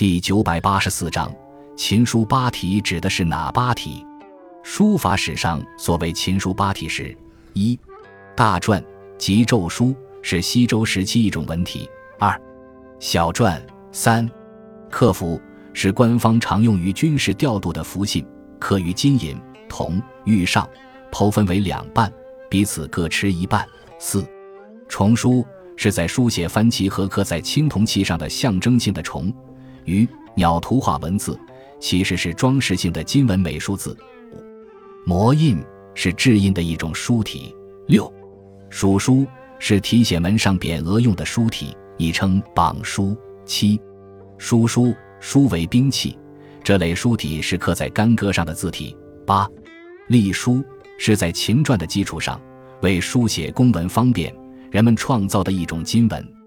第九百八十四章，秦书八体指的是哪八体？书法史上所谓秦书八体是：一、大篆即咒书，是西周时期一种文体；二、小篆；三、刻符，是官方常用于军事调度的符信，刻于金银、铜、玉上，剖分为两半，彼此各持一半；四、虫书，是在书写番旗和刻在青铜器上的象征性的虫。鱼鸟图画文字其实是装饰性的金文美术字。五模印是制印的一种书体。六蜀书是题写门上匾额用的书体，亦称榜书。七书书书为兵器，这类书体是刻在干戈上的字体。八隶书是在秦篆的基础上为书写公文方便，人们创造的一种金文。